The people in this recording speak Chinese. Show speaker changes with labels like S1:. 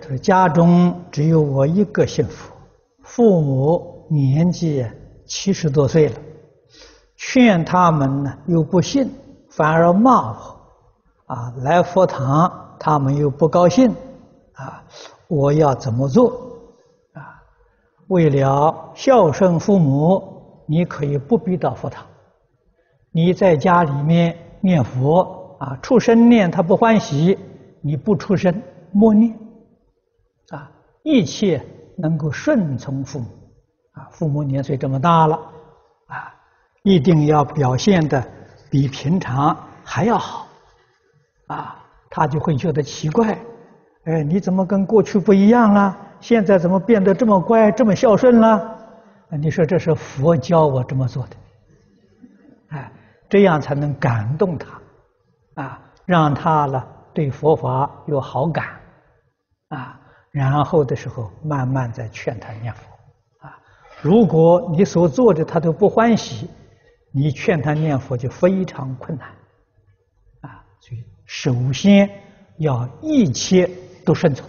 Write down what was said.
S1: 他说：“家中只有我一个信佛，父母年纪七十多岁了，劝他们呢又不信，反而骂我，啊，来佛堂他们又不高兴，啊，我要怎么做？啊，为了孝顺父母，你可以不必到佛堂，你在家里面念佛，啊，出声念他不欢喜，你不出声默念。”啊，一切能够顺从父母，啊，父母年岁这么大了，啊，一定要表现得比平常还要好，啊，他就会觉得奇怪，哎，你怎么跟过去不一样了？现在怎么变得这么乖，这么孝顺了？你说这是佛教我这么做的，哎，这样才能感动他，啊，让他呢对佛法有好感，啊。然后的时候，慢慢再劝他念佛，啊，如果你所做的他都不欢喜，你劝他念佛就非常困难，啊，所以首先要一切都顺从。